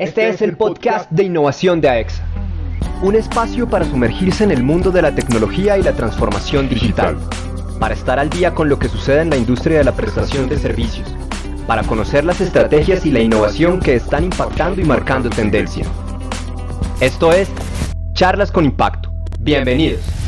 Este es el podcast de innovación de AEXA, un espacio para sumergirse en el mundo de la tecnología y la transformación digital, para estar al día con lo que sucede en la industria de la prestación de servicios, para conocer las estrategias y la innovación que están impactando y marcando tendencia. Esto es Charlas con Impacto. Bienvenidos.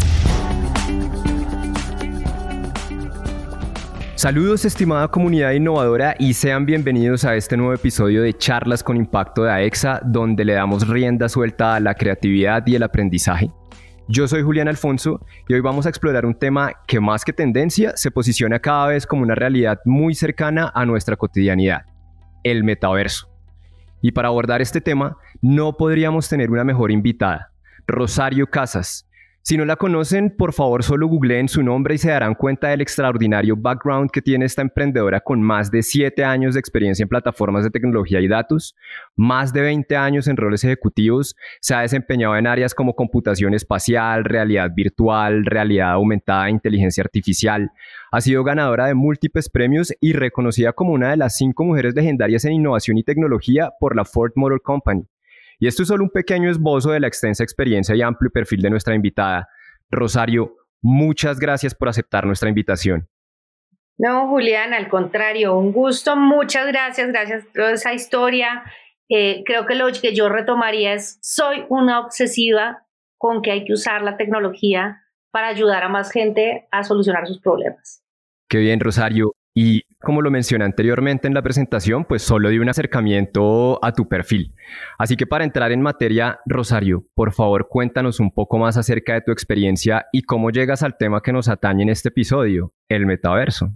Saludos estimada comunidad innovadora y sean bienvenidos a este nuevo episodio de Charlas con Impacto de AEXA, donde le damos rienda suelta a la creatividad y el aprendizaje. Yo soy Julián Alfonso y hoy vamos a explorar un tema que más que tendencia se posiciona cada vez como una realidad muy cercana a nuestra cotidianidad, el metaverso. Y para abordar este tema no podríamos tener una mejor invitada, Rosario Casas, si no la conocen, por favor solo googleen su nombre y se darán cuenta del extraordinario background que tiene esta emprendedora con más de 7 años de experiencia en plataformas de tecnología y datos, más de 20 años en roles ejecutivos, se ha desempeñado en áreas como computación espacial, realidad virtual, realidad aumentada e inteligencia artificial. Ha sido ganadora de múltiples premios y reconocida como una de las cinco mujeres legendarias en innovación y tecnología por la Ford Motor Company. Y esto es solo un pequeño esbozo de la extensa experiencia y amplio perfil de nuestra invitada. Rosario, muchas gracias por aceptar nuestra invitación. No, Julián, al contrario, un gusto, muchas gracias, gracias por esa historia. Eh, creo que lo que yo retomaría es, soy una obsesiva con que hay que usar la tecnología para ayudar a más gente a solucionar sus problemas. Qué bien, Rosario. Y como lo mencioné anteriormente en la presentación, pues solo di un acercamiento a tu perfil. Así que para entrar en materia, Rosario, por favor cuéntanos un poco más acerca de tu experiencia y cómo llegas al tema que nos atañe en este episodio, el metaverso.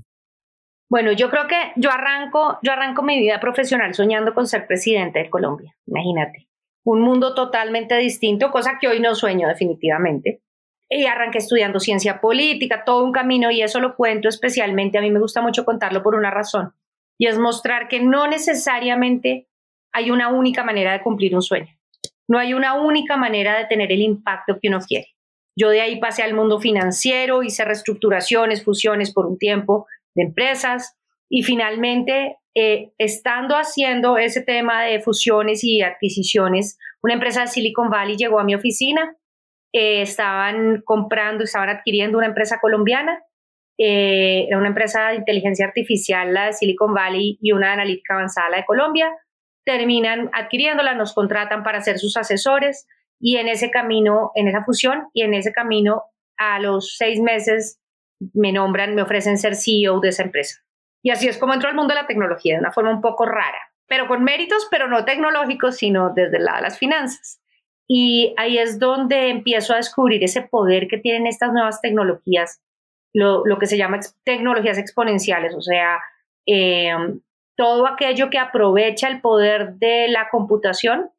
Bueno, yo creo que yo arranco, yo arranco mi vida profesional soñando con ser presidente de Colombia, imagínate. Un mundo totalmente distinto, cosa que hoy no sueño definitivamente y arranqué estudiando ciencia política, todo un camino y eso lo cuento especialmente, a mí me gusta mucho contarlo por una razón, y es mostrar que no necesariamente hay una única manera de cumplir un sueño, no hay una única manera de tener el impacto que uno quiere. Yo de ahí pasé al mundo financiero, hice reestructuraciones, fusiones por un tiempo de empresas y finalmente, eh, estando haciendo ese tema de fusiones y adquisiciones, una empresa de Silicon Valley llegó a mi oficina eh, estaban comprando, estaban adquiriendo una empresa colombiana, eh, una empresa de inteligencia artificial, la de Silicon Valley, y una analítica avanzada, la de Colombia. Terminan adquiriéndola, nos contratan para ser sus asesores y en ese camino, en esa fusión y en ese camino, a los seis meses me nombran, me ofrecen ser CEO de esa empresa. Y así es como entró al mundo de la tecnología, de una forma un poco rara, pero con méritos, pero no tecnológicos, sino desde el lado de las finanzas. Y ahí es donde empiezo a descubrir ese poder que tienen estas nuevas tecnologías, lo, que se llama tecnologías exponenciales, o sea, em, todo aquello que aprovecha el poder de la computación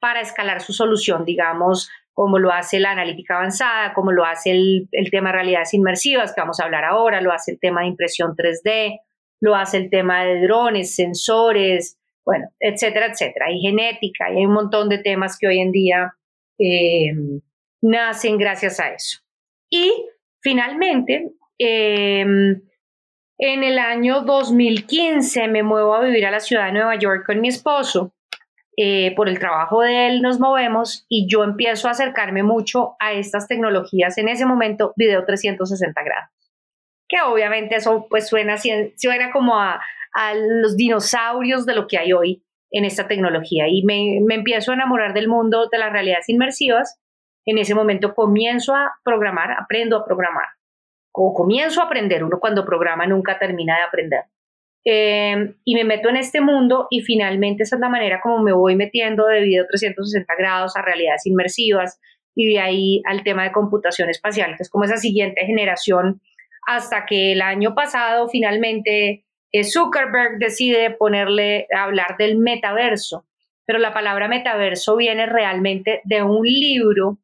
para escalar su solución, digamos, como lo hace la analítica avanzada, como lo hace el, el, tema de realidades inmersivas, que vamos a hablar ahora, lo hace el tema de impresión 3D, lo hace el tema de drones, sensores, bueno, etcétera, etcétera. Hay genética y hay un montón de temas que hoy en día eh, nacen gracias a eso. Y finalmente, em, en el año 2015 me muevo a vivir a la ciudad de Nueva York con mi esposo. Eh, por el trabajo de él nos movemos y yo empiezo a acercarme mucho a estas tecnologías. En ese momento, video 360 grados. Que obviamente eso pues suena, suena como a, a los dinosaurios de lo que hay hoy en esta tecnología y me, empiezo a enamorar del mundo de las realidades inmersivas. En ese momento comienzo a programar, aprendo a programar o comienzo a aprender. Uno cuando programa nunca termina de aprender. Em, y me meto en este mundo y finalmente esa es la manera como me voy metiendo de video 360 grados a realidades inmersivas y de ahí al tema de computación espacial, que es como esa siguiente generación hasta que el año pasado finalmente Zuckerberg decide ponerle, hablar del metaverso, pero la palabra metaverso viene realmente de un libro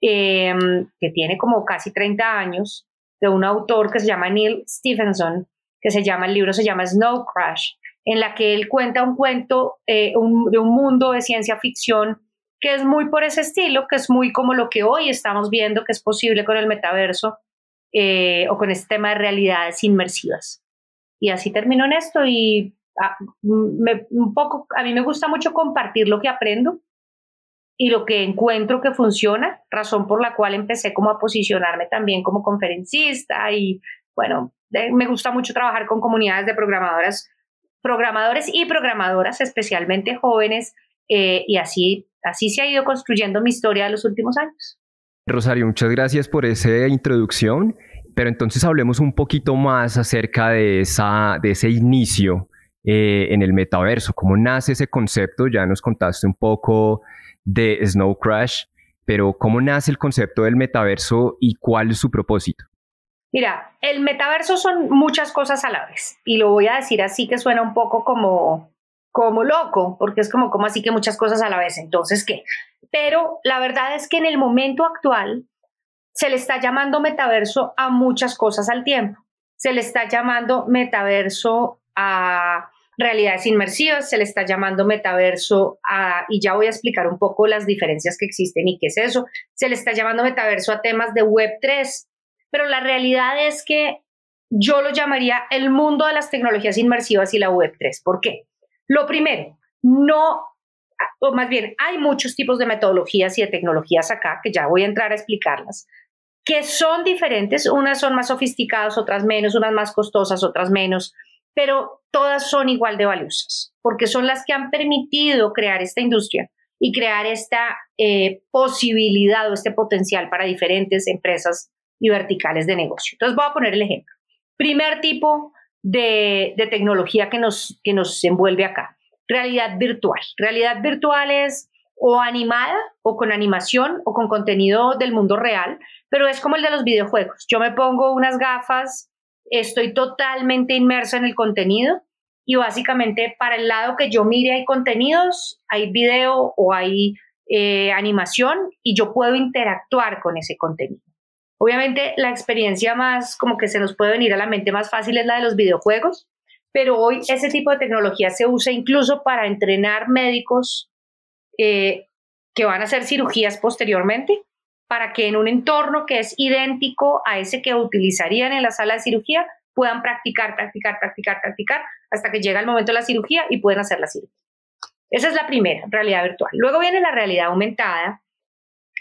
em, que tiene como casi 30 años, de un autor que se llama Neil Stephenson, que se llama, el libro se llama Snow Crash, en la que él cuenta un cuento eh, de un mundo de ciencia ficción que es muy por ese estilo, que es muy como lo que hoy estamos viendo que es posible con el metaverso eh, o con este tema de realidades inmersivas. Y así terminó en esto y a, un poco, a mí me gusta mucho compartir lo que aprendo y lo que encuentro que funciona, razón por la cual empecé como a posicionarme también como conferencista y bueno, me gusta mucho trabajar con comunidades de programadoras, programadores y programadoras, especialmente jóvenes, eh, y así, así se ha ido construyendo mi historia de los últimos años. Rosario, muchas gracias por esa introducción, pero entonces hablemos un poquito más acerca de, esa, de ese inicio eh, en el metaverso, cómo nace ese concepto, ya nos contaste un poco de Snow Crash, pero ¿cómo nace el concepto del metaverso y cuál es su propósito? Mira, el metaverso son muchas cosas a la vez y lo voy a decir así que suena un poco como, como loco, porque es como, como así que muchas cosas a la vez, entonces, ¿qué? Pero la verdad es que en el momento actual se le está llamando metaverso a muchas cosas al tiempo. Se le está llamando metaverso a realidades inmersivas, se le está llamando metaverso a, y ya voy a explicar un poco las diferencias que existen y qué es eso, se le está llamando metaverso a temas de Web3, pero la realidad es que yo lo llamaría el mundo de las tecnologías inmersivas y la Web3. ¿Por qué? Lo primero, no, o más bien, hay muchos tipos de metodologías y de tecnologías acá, que ya voy a entrar a explicarlas, que son diferentes, unas son más sofisticadas, otras menos, unas más costosas, otras menos, pero todas son igual de valiosas, porque son las que han permitido crear esta industria y crear esta eh, posibilidad o este potencial para diferentes empresas y verticales de negocio. Entonces voy a poner el ejemplo. Primer tipo de, tecnología que nos, que nos envuelve acá, realidad virtual. Realidad virtual es o animada o con animación o con contenido del mundo real, pero es como el de los videojuegos. Yo me pongo unas gafas, estoy totalmente inmersa en el contenido y básicamente para el lado que yo mire hay contenidos, hay video o hay eh, animación y yo puedo interactuar con ese contenido. Obviamente la experiencia más como que se nos puede venir a la mente más fácil es la de los videojuegos, pero hoy ese tipo de tecnología se usa incluso para entrenar médicos eh, que van a hacer cirugías posteriormente, para que en un entorno que es idéntico a ese que utilizarían en la sala de cirugía, puedan practicar, practicar, practicar, practicar, hasta que llega el momento de la cirugía y pueden hacer la cirugía. Esa es la primera, realidad virtual. Luego viene la realidad aumentada,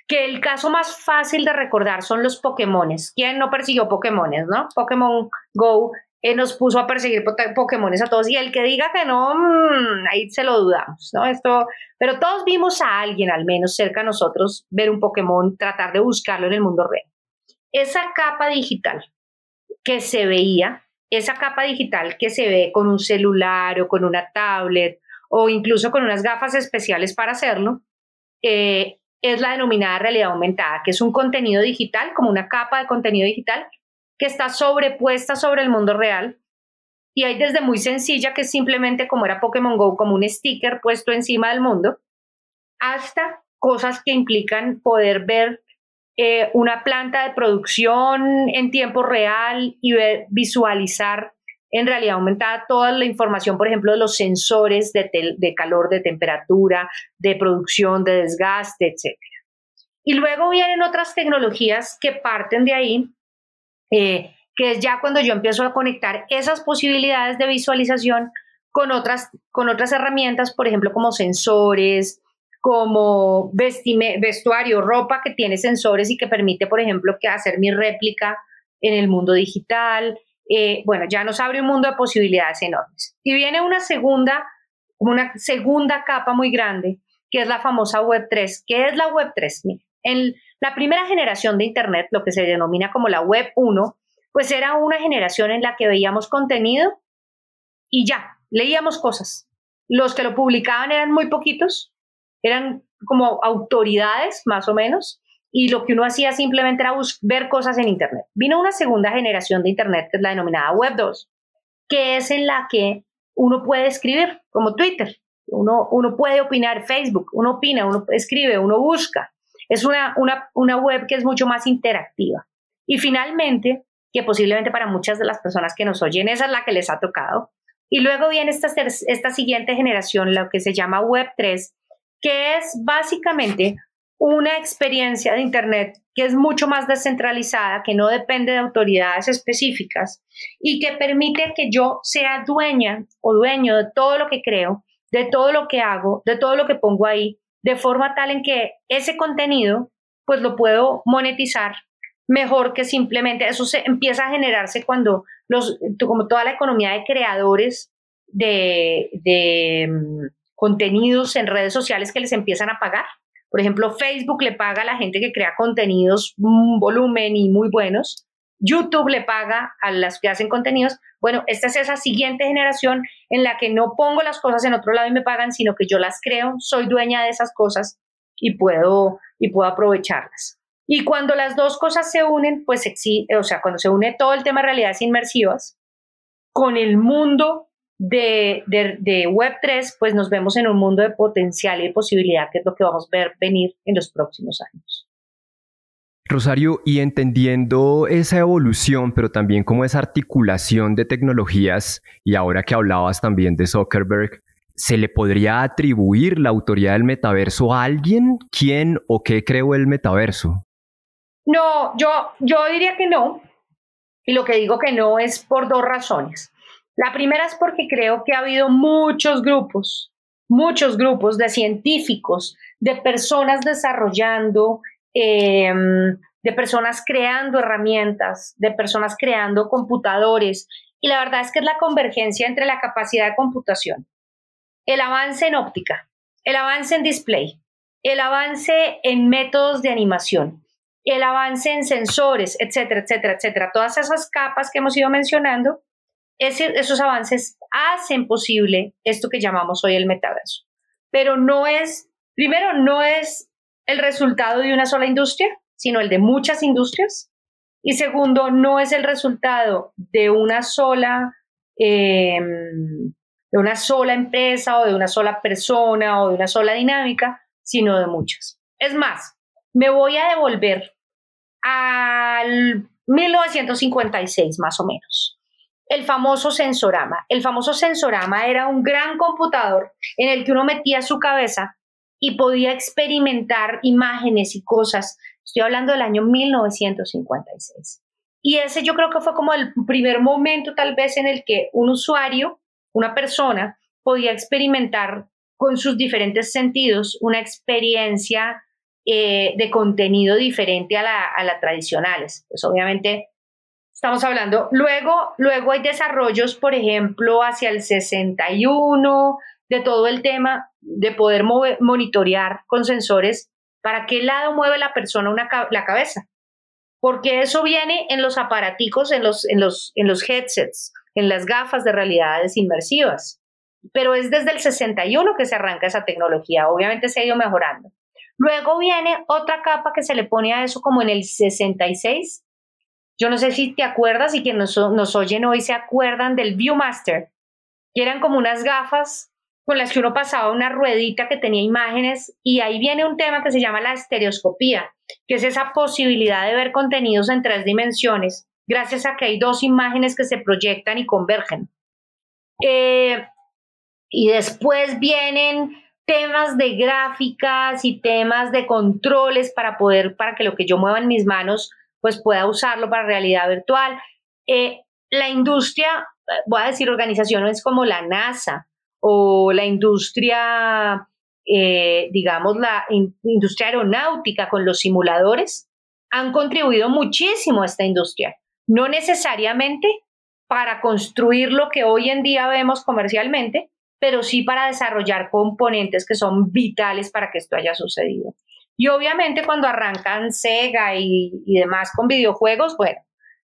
que el caso más fácil de recordar son los Pokémones. ¿Quién no persiguió Pokémones, no? Pokémon Go eh, nos puso a perseguir Pokémones a todos y el que diga que no, mm, ahí se lo dudamos, ¿no? Esto, pero todos vimos a alguien al menos cerca de nosotros ver un Pokémon, tratar de buscarlo en el mundo real. Esa capa digital que se veía, esa capa digital que se ve con un celular o con una tablet o incluso con unas gafas especiales para hacerlo, eh, es la denominada realidad aumentada, que es un contenido digital, como una capa de contenido digital, que está sobrepuesta sobre el mundo real. Y hay desde muy sencilla, que es simplemente como era Pokémon Go, como un sticker puesto encima del mundo, hasta cosas que implican poder ver eh, una planta de producción en tiempo real y ver, visualizar en realidad aumentada toda la información, por ejemplo, de los sensores de, de calor, de temperatura, de producción, de desgaste, etc. Y luego vienen otras tecnologías que parten de ahí, eh, que es ya cuando yo empiezo a conectar esas posibilidades de visualización con otras, con otras herramientas, por ejemplo, como sensores, como vestuario, ropa que tiene sensores y que permite, por ejemplo, que hacer mi réplica en el mundo digital, eh, bueno, ya nos abre un mundo de posibilidades enormes. Y viene una segunda, una segunda capa muy grande, que es la famosa Web 3. ¿Qué es la Web 3? en la primera generación de Internet, lo que se denomina como la Web 1, pues era una generación en la que veíamos contenido y ya, leíamos cosas. Los que lo publicaban eran muy poquitos, eran como autoridades más o menos, y lo que uno hacía simplemente era ver cosas en Internet. Vino una segunda generación de Internet, que es la denominada Web 2, que es en la que uno puede escribir, como Twitter, uno, uno puede opinar, Facebook, uno opina, uno escribe, uno busca. Es una, una, una web que es mucho más interactiva. Y finalmente, que posiblemente para muchas de las personas que nos oyen, esa es la que les ha tocado. Y luego viene esta, esta siguiente generación, lo que se llama Web 3, que es básicamente una experiencia de Internet que es mucho más descentralizada, que no depende de autoridades específicas y que permite que yo sea dueña o dueño de todo lo que creo, de todo lo que hago, de todo lo que pongo ahí, de forma tal en que ese contenido pues lo puedo monetizar mejor que simplemente eso se empieza a generarse cuando los como toda la economía de creadores de, de mm, contenidos en redes sociales que les empiezan a pagar por ejemplo, Facebook le paga a la gente que crea contenidos, un volumen y muy buenos. YouTube le paga a las que hacen contenidos. Bueno, esta es esa siguiente generación en la que no pongo las cosas en otro lado y me pagan, sino que yo las creo, soy dueña de esas cosas y puedo, y puedo aprovecharlas. Y cuando las dos cosas se unen, pues o sea, cuando se une todo el tema de realidades inmersivas con el mundo de, Web3, pues nos vemos en un mundo de potencial y de posibilidad, que es lo que vamos a ver venir en los próximos años. Rosario, y entendiendo esa evolución, pero también como esa articulación de tecnologías, y ahora que hablabas también de Zuckerberg, ¿se le podría atribuir la autoridad del metaverso a alguien? ¿Quién o qué creó el metaverso? No, yo, yo diría que no. Y lo que digo que no es por dos razones. La primera es porque creo que ha habido muchos grupos, muchos grupos de científicos, de personas desarrollando, em, de personas creando herramientas, de personas creando computadores. Y la verdad es que es la convergencia entre la capacidad de computación, el avance en óptica, el avance en display, el avance en métodos de animación, el avance en sensores, etcétera, etcétera, etcétera. Todas esas capas que hemos ido mencionando esos avances hacen posible esto que llamamos hoy el metaverso. Pero no es, primero, no es el resultado de una sola industria, sino el de muchas industrias. Y segundo, no es el resultado de una sola, em, de una sola empresa o de una sola persona o de una sola dinámica, sino de muchas. Es más, me voy a devolver al 1956 más o menos el famoso sensorama. El famoso sensorama era un gran computador en el que uno metía su cabeza y podía experimentar imágenes y cosas. Estoy hablando del año 1956. Y ese yo creo que fue como el primer momento tal vez en el que un usuario, una persona, podía experimentar con sus diferentes sentidos una experiencia eh, de contenido diferente a la, a la tradicionales. Pues obviamente Estamos hablando. Luego, luego hay desarrollos, por ejemplo, hacia el 61, de todo el tema de poder monitorear con sensores para qué lado mueve la persona una, la cabeza. Porque eso viene en los aparaticos, en los, en, los, en los headsets, en las gafas de realidades inmersivas. Pero es desde el 61 que se arranca esa tecnología. Obviamente se ha ido mejorando. Luego viene otra capa que se le pone a eso como en el 66, yo no sé si te acuerdas y quienes nos, oyen hoy se acuerdan del Viewmaster, que eran como unas gafas con las que uno pasaba una ruedita que tenía imágenes y ahí viene un tema que se llama la estereoscopía, que es esa posibilidad de ver contenidos en tres dimensiones, gracias a que hay dos imágenes que se proyectan y convergen. Eh, y después vienen temas de gráficas y temas de controles para poder, para que lo que yo mueva en mis manos pues pueda usarlo para realidad virtual. Eh, la industria, voy a decir organizaciones como la NASA o la industria, eh, digamos, la industria aeronáutica con los simuladores, han contribuido muchísimo a esta industria. No necesariamente para construir lo que hoy en día vemos comercialmente, pero sí para desarrollar componentes que son vitales para que esto haya sucedido. Y obviamente cuando arrancan Sega y, demás con videojuegos, bueno,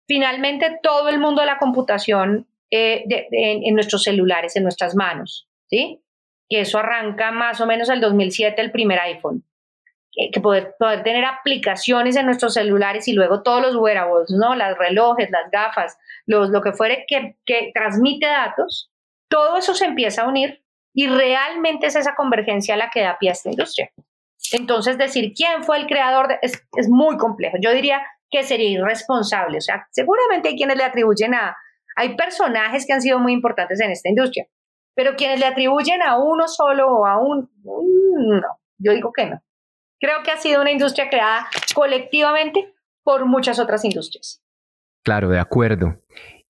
finalmente todo el mundo de la computación eh, en, nuestros celulares, en nuestras manos, ¿sí? Que eso arranca más o menos el 2007, el primer iPhone. Que, poder, tener aplicaciones en nuestros celulares y luego todos los wearables, ¿no? Las relojes, las gafas, los, lo que fuere que, que transmite datos, todo eso se empieza a unir y realmente es esa convergencia la que da pie a esta industria. Entonces, decir quién fue el creador es, muy complejo. Yo diría que sería irresponsable. O sea, seguramente hay quienes le atribuyen a, hay personajes que han sido muy importantes en esta industria, pero quienes le atribuyen a uno solo o a un, no, yo digo que no, Creo que ha sido una industria creada colectivamente por muchas otras industrias. Claro, de acuerdo.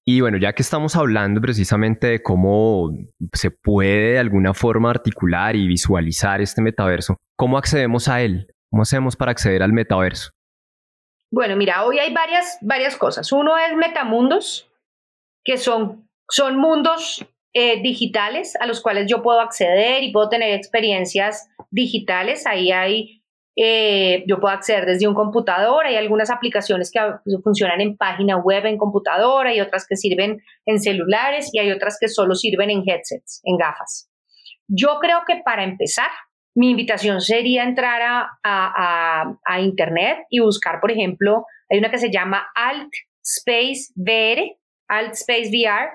Y bueno, ya que estamos hablando precisamente de cómo se puede de alguna forma articular y visualizar este metaverso, ¿cómo accedemos a él? ¿Cómo hacemos para acceder al metaverso? Bueno, mira, hoy hay varias, varias cosas. Uno es metamundos, que son, son mundos eh, digitales a los cuales yo puedo acceder y puedo tener experiencias digitales. Ahí hay eh, yo puedo acceder desde un computador, hay algunas aplicaciones que funcionan en página web, en computadora, hay otras que sirven en celulares y hay otras que solo sirven en headsets, en gafas. Yo creo que para empezar, mi invitación sería entrar a, a, Internet y buscar, por ejemplo, hay una que se llama Alt Space VR, Alt Space VR,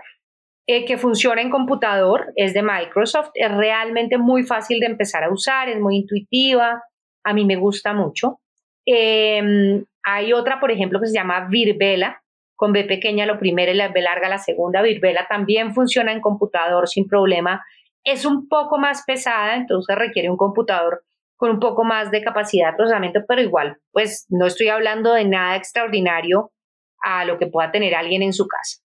eh, que funciona en computador, es de Microsoft, es realmente muy fácil de empezar a usar, es muy intuitiva, a mí me gusta mucho. Em, hay otra, por ejemplo, que se llama Virbela, con B pequeña lo primero y la B larga la segunda. Virbela también funciona en computador sin problema. Es un poco más pesada, entonces requiere un computador con un poco más de capacidad de procesamiento, pero igual, pues no estoy hablando de nada extraordinario a lo que pueda tener alguien en su casa.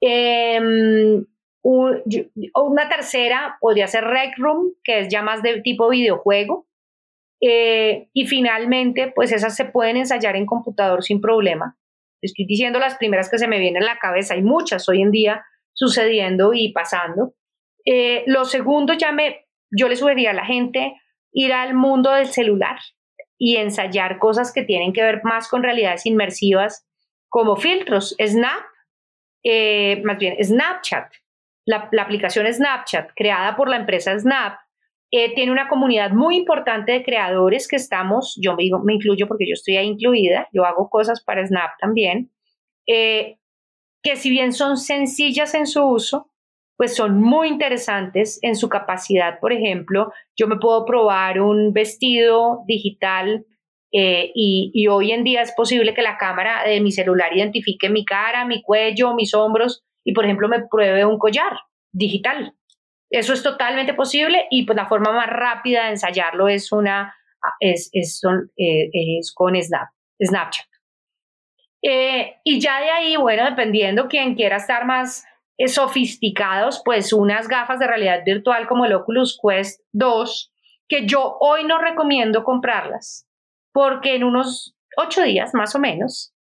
Em, una tercera podría ser Rec Room, que es ya más de tipo videojuego. Eh, y finalmente, pues esas se pueden ensayar en computador sin problema. Estoy diciendo las primeras que se me vienen a la cabeza, hay muchas hoy en día sucediendo y pasando. Eh, lo segundo, ya me, yo le sugeriría a la gente ir al mundo del celular y ensayar cosas que tienen que ver más con realidades inmersivas como filtros. Snap, eh, más bien Snapchat, la, aplicación Snapchat creada por la empresa Snap eh, tiene una comunidad muy importante de creadores que estamos, yo me, me, incluyo porque yo estoy ahí incluida, yo hago cosas para Snap también, eh, que si bien son sencillas en su uso, pues son muy interesantes en su capacidad. Por ejemplo, yo me puedo probar un vestido digital eh, y, hoy en día es posible que la cámara de mi celular identifique mi cara, mi cuello, mis hombros y, por ejemplo, me pruebe un collar digital. Eso es totalmente posible y pues la forma más rápida de ensayarlo es, una, es, eh, con Snap, Snapchat. Eh, y ya de ahí, bueno, dependiendo quien quiera estar más sofisticados, pues unas gafas de realidad virtual como el Oculus Quest 2, que yo hoy no recomiendo comprarlas, porque en unos ocho días más o menos,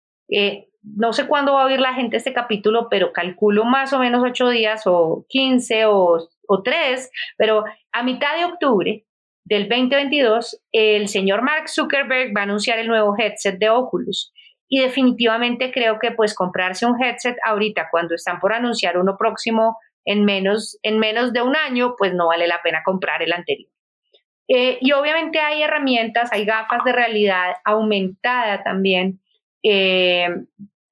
no sé cuándo va a oír la gente este capítulo, pero calculo más o menos ocho días o quince o o tres, pero a mitad de octubre del 2022, el señor Mark Zuckerberg va a anunciar el nuevo headset de Oculus. Y definitivamente creo que pues comprarse un headset ahorita cuando están por anunciar uno próximo en menos, en menos de un año, pues no vale la pena comprar el anterior. Eh, y obviamente hay herramientas, hay gafas de realidad aumentada también. Eh,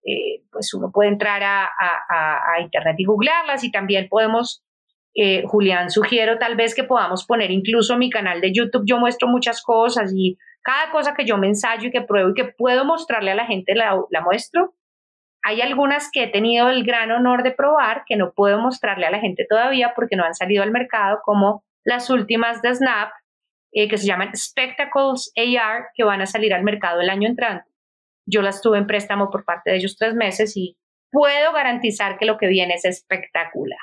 eh, pues uno puede entrar a, a, internet y googlearlas y también podemos Julián, sugiero tal vez que podamos poner incluso mi canal de YouTube. Yo muestro muchas cosas y cada cosa que yo me ensayo y que pruebo y que puedo mostrarle a la gente la, muestro. Hay algunas que he tenido el gran honor de probar que no puedo mostrarle a la gente todavía porque no han salido al mercado, como las últimas de Snap, eh, que se llaman Spectacles AR, que van a salir al mercado el año entrante. Yo las tuve en préstamo por parte de ellos tres meses y puedo garantizar que lo que viene es espectacular.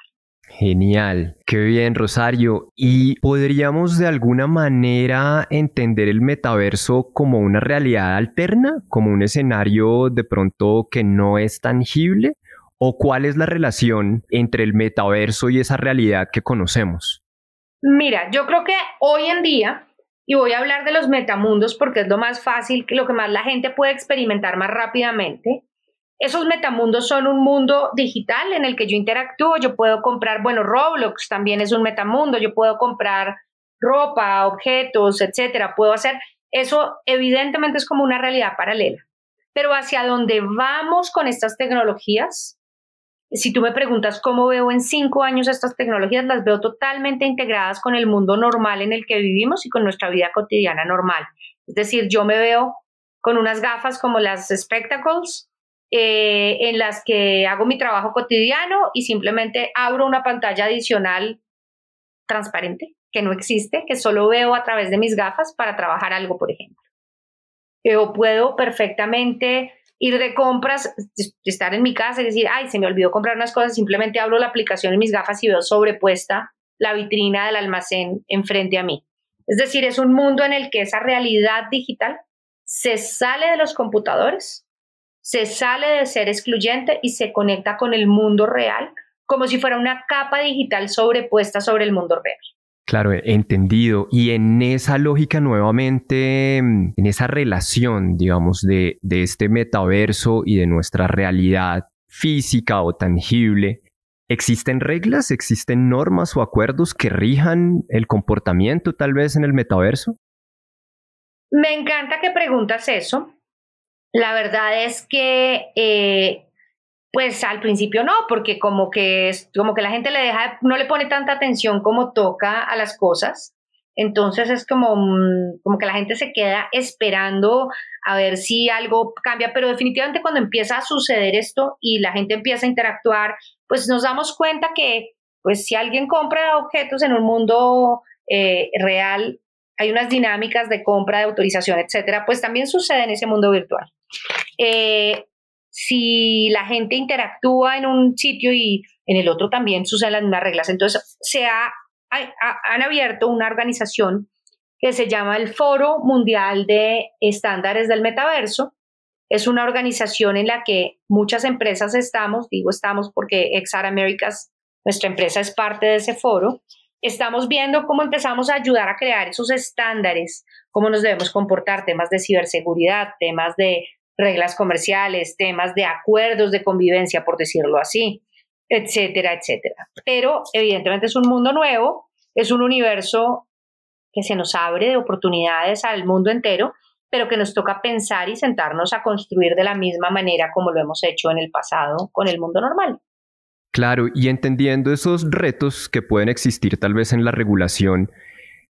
Genial, qué bien Rosario. ¿Y podríamos de alguna manera entender el metaverso como una realidad alterna, como un escenario de pronto que no es tangible? ¿O cuál es la relación entre el metaverso y esa realidad que conocemos? Mira, yo creo que hoy en día, y voy a hablar de los metamundos porque es lo más fácil, lo que más la gente puede experimentar más rápidamente, esos metamundos son un mundo digital en el que yo interactúo, yo puedo comprar, bueno, Roblox también es un metamundo, yo puedo comprar ropa, objetos, etcétera, puedo hacer, eso evidentemente es como una realidad paralela. Pero hacia dónde vamos con estas tecnologías, si tú me preguntas cómo veo en cinco años estas tecnologías, las veo totalmente integradas con el mundo normal en el que vivimos y con nuestra vida cotidiana normal. Es decir, yo me veo con unas gafas como las Spectacles, eh, en las que hago mi trabajo cotidiano y simplemente abro una pantalla adicional transparente que no existe, que solo veo a través de mis gafas para trabajar algo, por ejemplo. O puedo perfectamente ir de compras, estar en mi casa y decir, ay, se me olvidó comprar unas cosas, simplemente abro la aplicación en mis gafas y veo sobrepuesta la vitrina del almacén enfrente a mí. Es decir, es un mundo en el que esa realidad digital se sale de los computadores, se sale de ser excluyente y se conecta con el mundo real como si fuera una capa digital sobrepuesta sobre el mundo real. Claro, entendido. Y en esa lógica nuevamente, en esa relación, digamos, de, de este metaverso y de nuestra realidad física o tangible, ¿existen reglas, existen normas o acuerdos que rijan el comportamiento tal vez en el metaverso? Me encanta que preguntas eso. La verdad es que eh, pues al principio no, porque como que, como que la gente le deja, no le pone tanta atención como toca a las cosas. Entonces es como, mm, como que la gente se queda esperando a ver si algo cambia, pero definitivamente cuando empieza a suceder esto y la gente empieza a interactuar, pues nos damos cuenta que pues si alguien compra objetos en un mundo eh, real, hay unas dinámicas de compra, de autorización, etcétera, pues también sucede en ese mundo virtual. Eh, si la gente interactúa en un sitio y en el otro también suceden las mismas reglas. Entonces, se ha, han abierto una organización que se llama el Foro Mundial de Estándares del Metaverso. Es una organización en la que muchas empresas estamos, digo estamos porque Exar Americas, nuestra empresa es parte de ese foro. Estamos viendo cómo empezamos a ayudar a crear esos estándares, cómo nos debemos comportar, temas de ciberseguridad, temas de reglas comerciales, temas de acuerdos de convivencia, por decirlo así, etcétera, etcétera. Pero evidentemente es un mundo nuevo, es un universo que se nos abre de oportunidades al mundo entero, pero que nos toca pensar y sentarnos a construir de la misma manera como lo hemos hecho en el pasado con el mundo normal. Claro, y entendiendo esos retos que pueden existir tal vez en la regulación,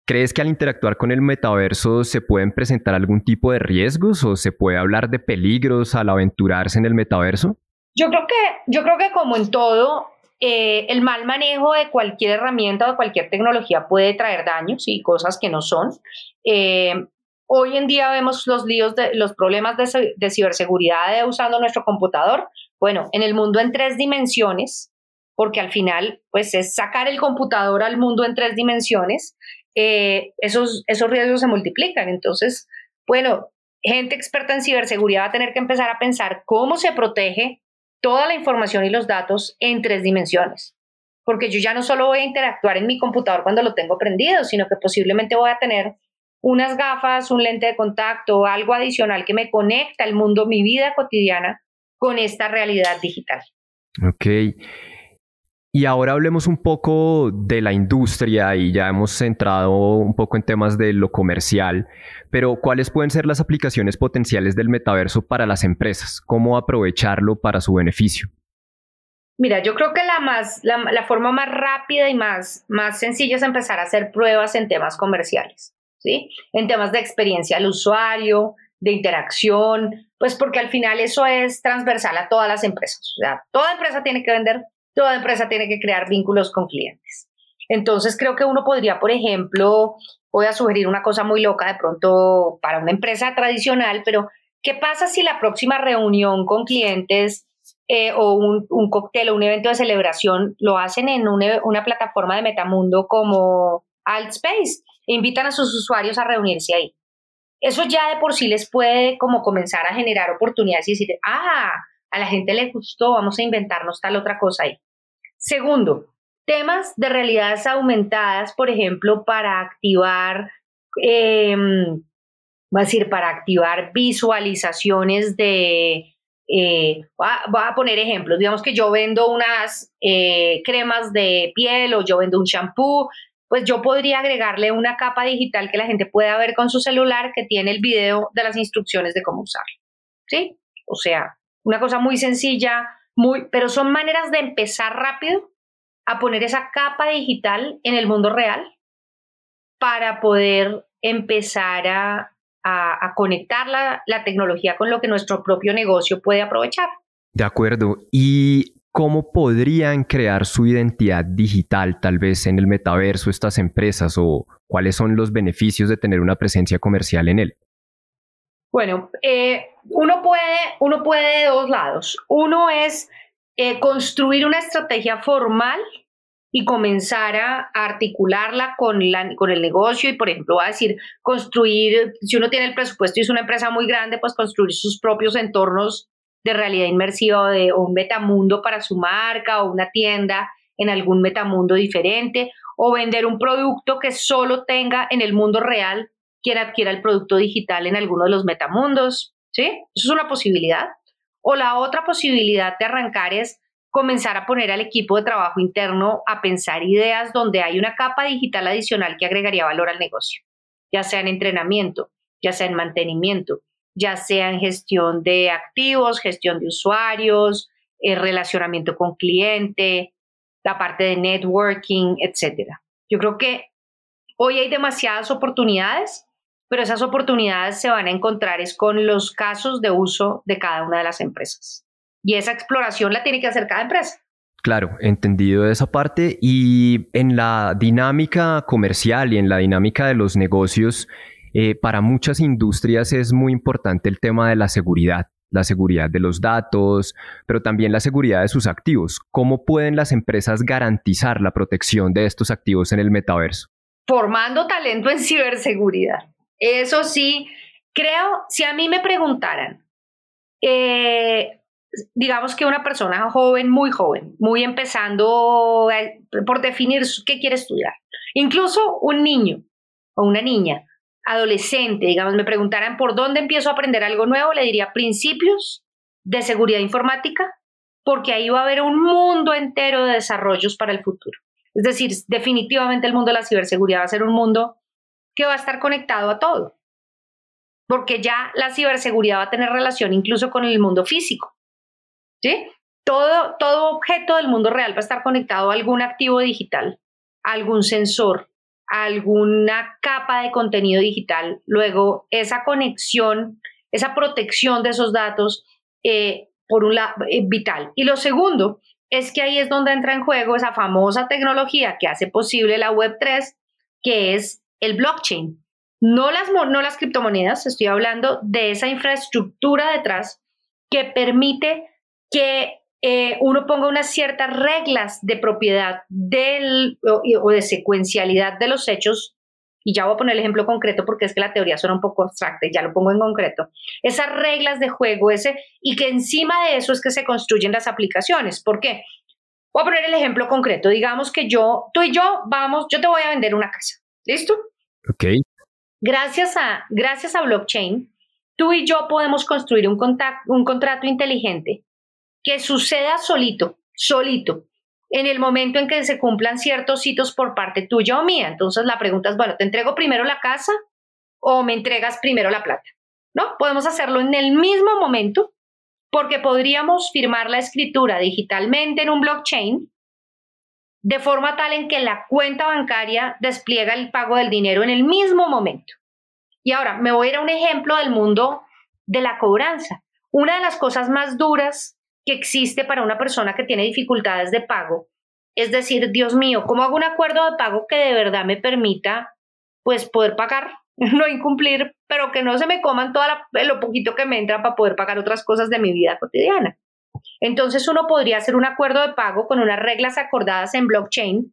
¿Crees que al interactuar con el metaverso se pueden presentar algún tipo de riesgos o se puede hablar de peligros al aventurarse en el metaverso? Yo creo que, yo creo que como en todo, eh, el mal manejo de cualquier herramienta o de cualquier tecnología puede traer daños y cosas que no son. Eh, hoy en día vemos los líos, de, los problemas de, de ciberseguridad usando nuestro computador. Bueno, en el mundo en tres dimensiones, porque al final, pues es sacar el computador al mundo en tres dimensiones eh, esos, esos riesgos se multiplican. Entonces, bueno, gente experta en ciberseguridad va a tener que empezar a pensar cómo se protege toda la información y los datos en tres dimensiones. Porque yo ya no solo voy a interactuar en mi computador cuando lo tengo prendido, sino que posiblemente voy a tener unas gafas, un lente de contacto, algo adicional que me conecta al mundo, mi vida cotidiana, con esta realidad digital. Ok. Y ahora hablemos un poco de la industria y ya hemos centrado un poco en temas de lo comercial, pero ¿cuáles pueden ser las aplicaciones potenciales del metaverso para las empresas? ¿Cómo aprovecharlo para su beneficio? Mira, yo creo que la, forma más rápida y más, más sencilla es empezar a hacer pruebas en temas comerciales, ¿sí? En temas de experiencia al usuario, de interacción, pues porque al final eso es transversal a todas las empresas. O sea, toda empresa tiene que vender toda empresa tiene que crear vínculos con clientes. Entonces creo que uno podría, por ejemplo, voy a sugerir una cosa muy loca de pronto para una empresa tradicional, pero ¿qué pasa si la próxima reunión con clientes eh, o un, cóctel o un evento de celebración lo hacen en una, una plataforma de Metamundo como Altspace? E invitan a sus usuarios a reunirse ahí. Eso ya de por sí les puede como comenzar a generar oportunidades y decir, ah, a la gente le gustó, vamos a inventarnos tal otra cosa ahí. Segundo, temas de realidades aumentadas, por ejemplo, para activar, eh, a decir, para activar visualizaciones de, eh, voy, a, poner ejemplos, digamos que yo vendo unas eh, cremas de piel o yo vendo un shampoo, pues yo podría agregarle una capa digital que la gente pueda ver con su celular que tiene el video de las instrucciones de cómo usarlo. ¿Sí? O sea, una cosa muy sencilla, muy, pero son maneras de empezar rápido a poner esa capa digital en el mundo real para poder empezar a, conectar la, la tecnología con lo que nuestro propio negocio puede aprovechar. De acuerdo. Y ¿cómo podrían crear su identidad digital tal vez en el metaverso estas empresas o cuáles son los beneficios de tener una presencia comercial en él? Bueno, eh, uno, puede, uno puede de dos lados. Uno es eh, construir una estrategia formal y comenzar a, articularla con, la, con el negocio y, por ejemplo, va a decir, construir, si uno tiene el presupuesto y es una empresa muy grande, pues construir sus propios entornos de realidad inmersiva o de un metamundo para su marca o una tienda en algún metamundo diferente o vender un producto que solo tenga en el mundo real quien adquiera el producto digital en alguno de los metamundos, ¿sí? Eso es una posibilidad. O la otra posibilidad de arrancar es comenzar a poner al equipo de trabajo interno a pensar ideas donde hay una capa digital adicional que agregaría valor al negocio, ya sea en entrenamiento, ya sea en mantenimiento, ya sea en gestión de activos, gestión de usuarios, el eh, relacionamiento con cliente, la parte de networking, etcétera. Yo creo que hoy hay demasiadas oportunidades, pero esas oportunidades se van a encontrar es con los casos de uso de cada una de las empresas. Y esa exploración la tiene que hacer cada empresa. Claro, entendido esa parte. Y en la dinámica comercial y en la dinámica de los negocios, eh, para muchas industrias es muy importante el tema de la seguridad, la seguridad de los datos, pero también la seguridad de sus activos. ¿Cómo pueden las empresas garantizar la protección de estos activos en el metaverso? Formando talento en ciberseguridad. Eso sí, creo, si a mí me preguntaran, eh, digamos que una persona joven, muy joven, muy empezando por definir qué quiere estudiar, incluso un niño o una niña, adolescente, digamos, me preguntaran por dónde empiezo a aprender algo nuevo, le diría principios de seguridad informática, porque ahí va a haber un mundo entero de desarrollos para el futuro. Es decir, definitivamente el mundo de la ciberseguridad va a ser un mundo que va a estar conectado a todo, porque ya la ciberseguridad va a tener relación incluso con el mundo físico. ¿sí? Todo, todo objeto del mundo real va a estar conectado a algún activo digital, a algún sensor, a alguna capa de contenido digital. Luego, esa conexión, esa protección de esos datos, eh, por un lado, eh, vital. Y lo segundo es que ahí es donde entra en juego esa famosa tecnología que hace posible la Web3, que es el blockchain. No las, no las criptomonedas, estoy hablando de esa infraestructura detrás que permite que eh, uno ponga unas ciertas reglas de propiedad del, o, de secuencialidad de los hechos, y ya voy a poner el ejemplo concreto porque es que la teoría suena un poco abstracta y ya lo pongo en concreto, esas reglas de juego ese, y que encima de eso es que se construyen las aplicaciones. ¿Por qué? Voy a poner el ejemplo concreto. Digamos que yo, tú y yo, vamos, yo te voy a vender una casa. ¿Listo? Ok. Gracias a, gracias a blockchain, tú y yo podemos construir un, un contrato inteligente que suceda solito, solito, en el momento en que se cumplan ciertos hitos por parte tuya o mía. Entonces la pregunta es, bueno, ¿te entrego primero la casa o me entregas primero la plata? ¿No? Podemos hacerlo en el mismo momento porque podríamos firmar la escritura digitalmente en un blockchain de forma tal en que la cuenta bancaria despliega el pago del dinero en el mismo momento. Y ahora me voy a ir a un ejemplo del mundo de la cobranza. Una de las cosas más duras que existe para una persona que tiene dificultades de pago. Es decir, Dios mío, ¿cómo hago un acuerdo de pago que de verdad me permita pues poder pagar, no incumplir, pero que no se me coman todo lo poquito que me entra para poder pagar otras cosas de mi vida cotidiana? Entonces uno podría hacer un acuerdo de pago con unas reglas acordadas en blockchain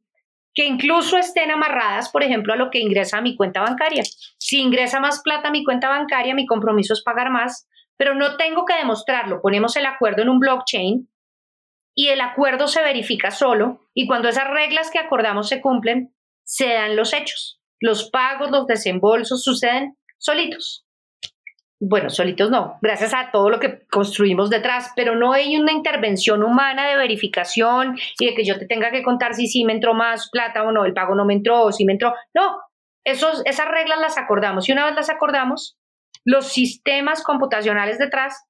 que incluso estén amarradas, por ejemplo, a lo que ingresa a mi cuenta bancaria. Si ingresa más plata a mi cuenta bancaria, mi compromiso es pagar más, pero no tengo que demostrarlo. Ponemos el acuerdo en un blockchain y el acuerdo se verifica solo y cuando esas reglas que acordamos se cumplen, se dan los hechos. Los pagos, los desembolsos suceden solitos. Bueno, solitos no, gracias a todo lo que construimos detrás, pero no hay una intervención humana de verificación y de que yo te tenga que contar si sí me entró más plata o no, el pago no me entró o si me entró. No, esos, esas reglas las acordamos y una vez las acordamos, los sistemas computacionales detrás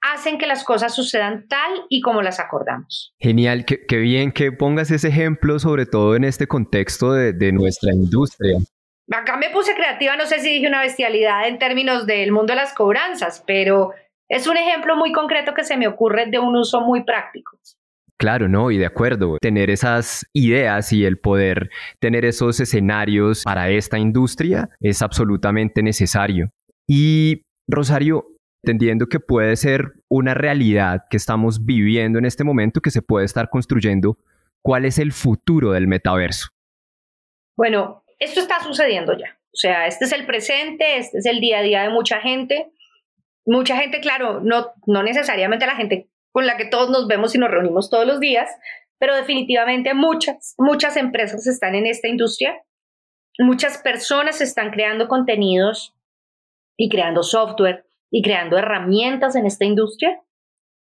hacen que las cosas sucedan tal y como las acordamos. Genial, qué, bien que pongas ese ejemplo, sobre todo en este contexto de, de, nuestra industria. Acá me puse creativa, no sé si dije una bestialidad en términos del mundo de las cobranzas, pero es un ejemplo muy concreto que se me ocurre de un uso muy práctico. Claro, no, y de acuerdo. Tener esas ideas y el poder tener esos escenarios para esta industria es absolutamente necesario. Y Rosario, entendiendo que puede ser una realidad que estamos viviendo en este momento, que se puede estar construyendo, ¿cuál es el futuro del metaverso? Bueno, esto está sucediendo ya. O sea, este es el presente, este es el día a día de mucha gente. Mucha gente, claro, no, no necesariamente la gente con la que todos nos vemos y nos reunimos todos los días, pero definitivamente muchas, muchas empresas están en esta industria. Muchas personas están creando contenidos y creando software y creando herramientas en esta industria.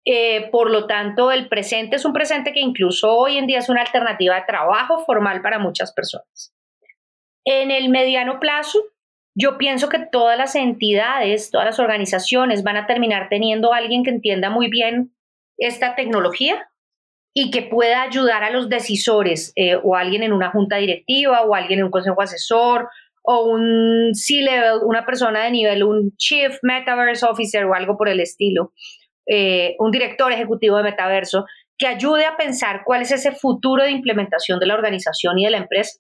Eh, por lo tanto, el presente es un presente que incluso hoy en día es una alternativa de trabajo formal para muchas personas. En el mediano plazo, yo pienso que todas las entidades, todas las organizaciones van a terminar teniendo alguien que entienda muy bien esta tecnología y que pueda ayudar a los decisores eh, o alguien en una junta directiva o alguien en un consejo asesor o un C-level, una persona de nivel, un Chief Metaverse Officer o algo por el estilo, eh, un director ejecutivo de metaverso, que ayude a pensar cuál es ese futuro de implementación de la organización y de la empresa.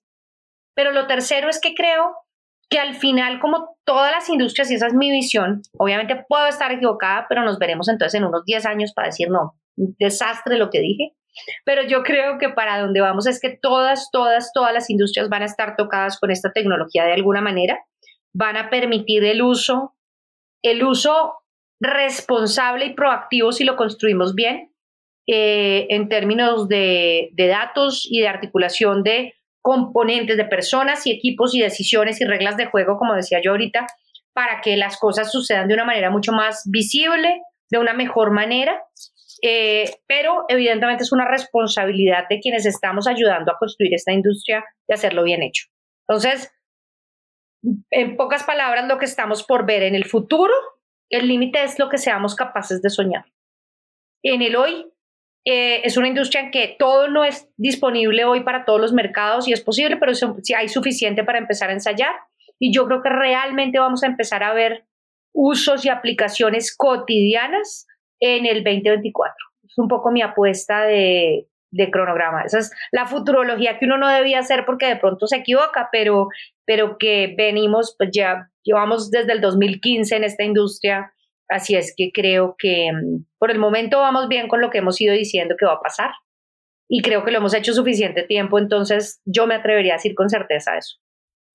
Pero lo tercero es que creo que al final, como todas las industrias, y esa es mi visión, obviamente puedo estar equivocada, pero nos veremos entonces en unos 10 años para decir, no, desastre lo que dije, pero yo creo que para donde vamos es que todas, todas, todas las industrias van a estar tocadas con esta tecnología de alguna manera, van a permitir el uso, el uso responsable y proactivo si lo construimos bien, eh, en términos de, de datos y de articulación de componentes de personas y equipos y decisiones y reglas de juego, como decía yo ahorita, para que las cosas sucedan de una manera mucho más visible, de una mejor manera eh, pero evidentemente es una responsabilidad de quienes estamos ayudando a construir esta industria de hacerlo bien hecho. Entonces, en pocas palabras, lo que estamos por ver en el futuro, el límite es lo que seamos capaces de soñar. En el hoy, eh, es una industria en que todo no es disponible hoy para todos los mercados y es posible, pero si hay suficiente para empezar a ensayar. Y yo creo que realmente vamos a empezar a ver usos y aplicaciones cotidianas en el 2024. Es un poco mi apuesta de, cronograma. Esa es la futurología que uno no debía hacer porque de pronto se equivoca, pero, pero que venimos, pues ya llevamos desde el 2015 en esta industria, así es que creo que mm, por el momento vamos bien con lo que hemos ido diciendo que va a pasar y creo que lo hemos hecho suficiente tiempo, entonces yo me atrevería a decir con certeza eso.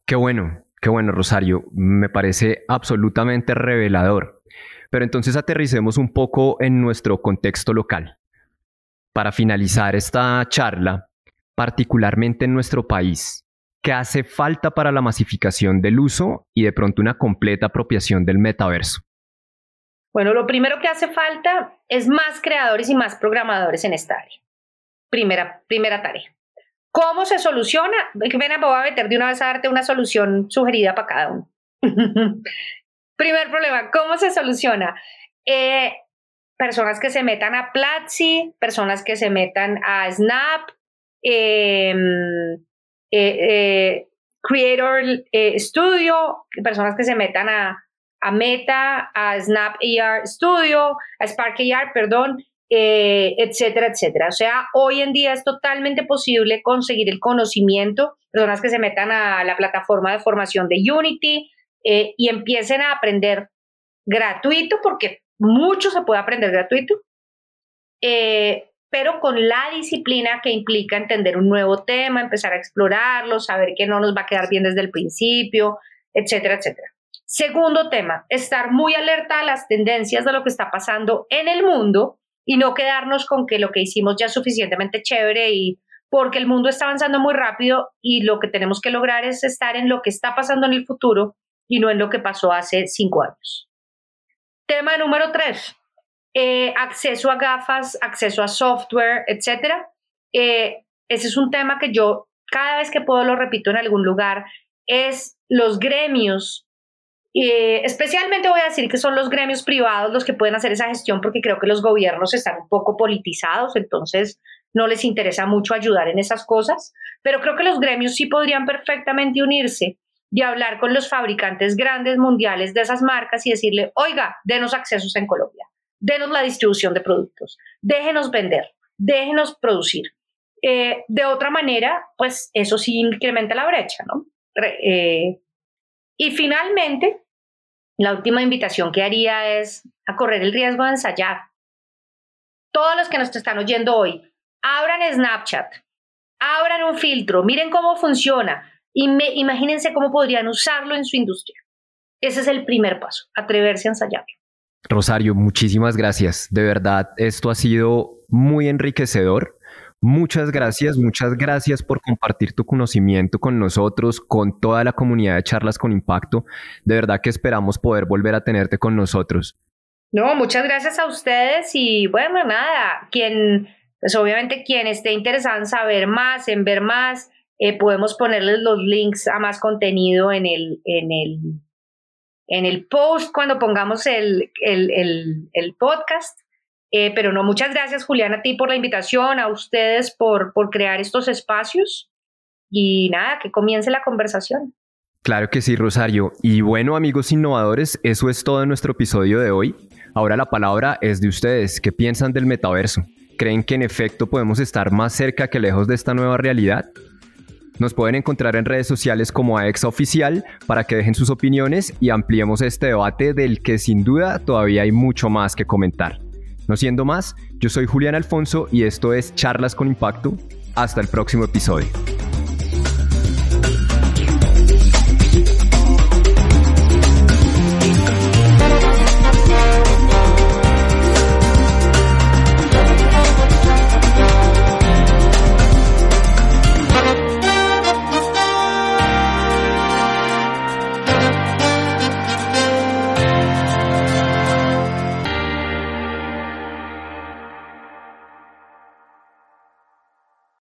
Qué bueno, qué bueno, Rosario, me parece absolutamente revelador. Pero entonces aterricemos un poco en nuestro contexto local. Para finalizar esta charla, particularmente en nuestro país, ¿qué hace falta para la masificación del uso y de pronto una completa apropiación del metaverso? Bueno, lo primero que hace falta es más creadores y más programadores en esta área. Primera, primera tarea. ¿Cómo se soluciona? Ven, me voy a meter de una vez a darte una solución sugerida para cada uno. Primer problema, ¿cómo se soluciona? Eh, personas que se metan a Platzi, personas que se metan a Snap, em, eh, eh, Creator Studio, personas que se metan a, a, Meta, a Snap AR Studio, a Spark AR, perdón, etcétera, etcétera. O sea, hoy en día es totalmente posible conseguir el conocimiento, personas que se metan a la plataforma de formación de Unity, eh, y empiecen a aprender gratuito, porque mucho se puede aprender gratuito, eh, pero con la disciplina que implica entender un nuevo tema, empezar a explorarlo, saber que no nos va a quedar bien desde el principio, etcétera, etcétera. Segundo tema, estar muy alerta a las tendencias de lo que está pasando en el mundo y no quedarnos con que lo que hicimos ya es suficientemente chévere y porque el mundo está avanzando muy rápido y lo que tenemos que lograr es estar en lo que está pasando en el futuro y no en lo que pasó hace cinco años. Tema número tres, eh, acceso a gafas, acceso a software, etc. Eh, ese es un tema que yo cada vez que puedo lo repito en algún lugar, es los gremios, eh, especialmente voy a decir que son los gremios privados los que pueden hacer esa gestión porque creo que los gobiernos están un poco politizados, entonces no les interesa mucho ayudar en esas cosas, pero creo que los gremios sí podrían perfectamente unirse y hablar con los fabricantes grandes mundiales de esas marcas y decirle, oiga, denos accesos en Colombia, denos la distribución de productos, déjenos vender, déjenos producir. Eh, de otra manera, pues eso sí incrementa la brecha, ¿no? Eh, y finalmente, la última invitación que haría es a correr el riesgo de ensayar. Todos los que nos están oyendo hoy, abran Snapchat, abran un filtro, miren cómo funciona y imagínense cómo podrían usarlo en su industria. Ese es el primer paso, atreverse a ensayarlo. Rosario, muchísimas gracias. De verdad, esto ha sido muy enriquecedor. Muchas gracias, muchas gracias por compartir tu conocimiento con nosotros, con toda la comunidad de charlas con impacto. De verdad que esperamos poder volver a tenerte con nosotros. No, muchas gracias a ustedes y bueno, nada, quien, pues obviamente quien esté interesado en saber más, en ver más, eh, podemos ponerles los links a más contenido en el, en el, en el post cuando pongamos el, el podcast. Eh, pero no, muchas gracias Julián a ti por la invitación, a ustedes por, por crear estos espacios y nada, que comience la conversación. Claro que sí, Rosario. Y bueno, amigos innovadores, eso es todo en nuestro episodio de hoy. Ahora la palabra es de ustedes. ¿Qué piensan del metaverso? ¿Creen que en efecto podemos estar más cerca que lejos de esta nueva realidad? Nos pueden encontrar en redes sociales como AEXA Oficial para que dejen sus opiniones y ampliemos este debate del que sin duda todavía hay mucho más que comentar. No siendo más, yo soy Julián Alfonso y esto es Charlas con Impacto. Hasta el próximo episodio.